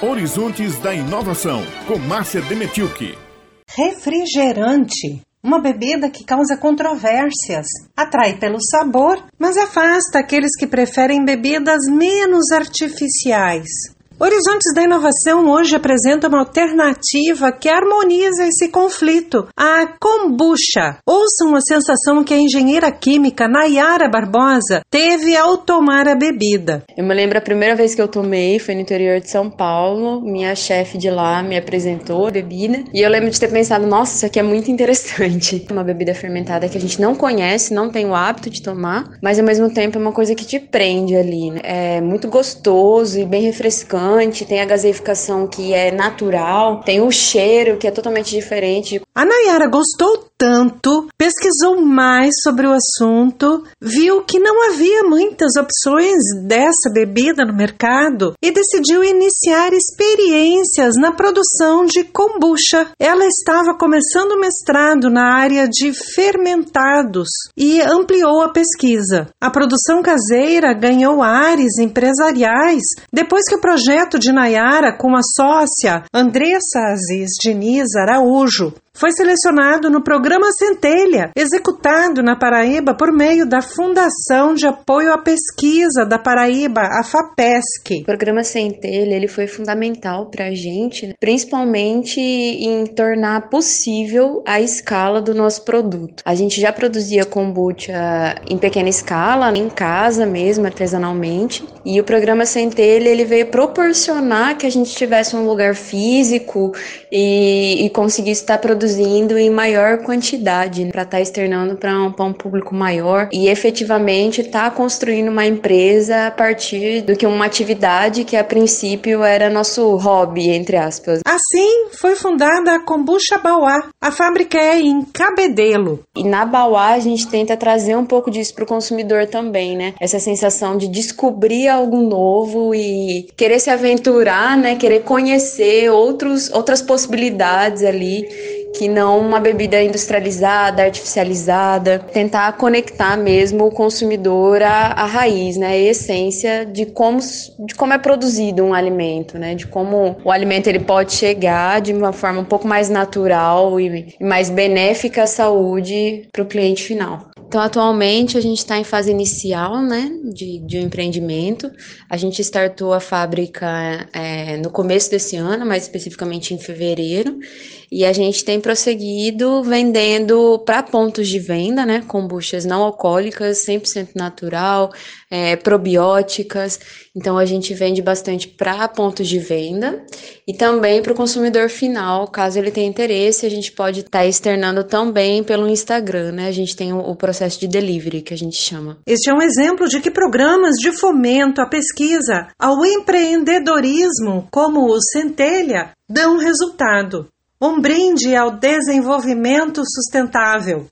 Horizontes da Inovação, com Márcia Demetilke. Refrigerante. Uma bebida que causa controvérsias. Atrai pelo sabor, mas afasta aqueles que preferem bebidas menos artificiais. Horizontes da Inovação hoje apresenta uma alternativa que harmoniza esse conflito, a kombucha. Ouçam a sensação que a engenheira química Nayara Barbosa teve ao tomar a bebida. Eu me lembro a primeira vez que eu tomei foi no interior de São Paulo. Minha chefe de lá me apresentou a bebida e eu lembro de ter pensado: nossa, isso aqui é muito interessante. Uma bebida fermentada que a gente não conhece, não tem o hábito de tomar, mas ao mesmo tempo é uma coisa que te prende ali. Né? É muito gostoso e bem refrescante tem a gaseificação que é natural, tem o cheiro que é totalmente diferente. A Nayara gostou tanto, pesquisou mais sobre o assunto, viu que não havia muitas opções dessa bebida no mercado e decidiu iniciar experiências na produção de kombucha. Ela estava começando o mestrado na área de fermentados e ampliou a pesquisa. A produção caseira ganhou ares empresariais depois que o projeto de Nayara com a sócia Andressa Aziz Diniz Araújo foi selecionado no programa Centelha, executado na Paraíba por meio da Fundação de Apoio à Pesquisa da Paraíba, a FAPESC. O programa Centelha ele foi fundamental para a gente, né? principalmente em tornar possível a escala do nosso produto. A gente já produzia kombucha em pequena escala, em casa mesmo, artesanalmente, e o programa Centelha ele veio proporcionar que a gente tivesse um lugar físico e, e conseguisse estar produzindo produzindo em maior quantidade para estar tá externando para um, um, público maior e efetivamente estar tá construindo uma empresa a partir do que uma atividade que a princípio era nosso hobby, entre aspas. Assim foi fundada a Kombucha Bauá. A fábrica é em Cabedelo. E na Bauá a gente tenta trazer um pouco disso para o consumidor também, né? Essa sensação de descobrir algo novo e querer se aventurar, né? Querer conhecer outros, outras possibilidades ali que não uma bebida industrializada, artificializada, tentar conectar mesmo o consumidor à, à raiz, né, à essência de como, de como é produzido um alimento, né, de como o alimento ele pode chegar de uma forma um pouco mais natural e, e mais benéfica à saúde para o cliente final. Então, atualmente, a gente está em fase inicial né, de, de um empreendimento. A gente startou a fábrica é, no começo desse ano, mais especificamente em fevereiro, e a gente tem prosseguido vendendo para pontos de venda, né, kombuchas não alcoólicas, 100% natural, é, probióticas. Então, a gente vende bastante para pontos de venda e também para o consumidor final, caso ele tenha interesse, a gente pode estar tá externando também pelo Instagram, né? A gente tem o, o processo de delivery que a gente chama. Este é um exemplo de que programas de fomento à pesquisa, ao empreendedorismo, como o Centelha, dão resultado um brinde ao desenvolvimento sustentável.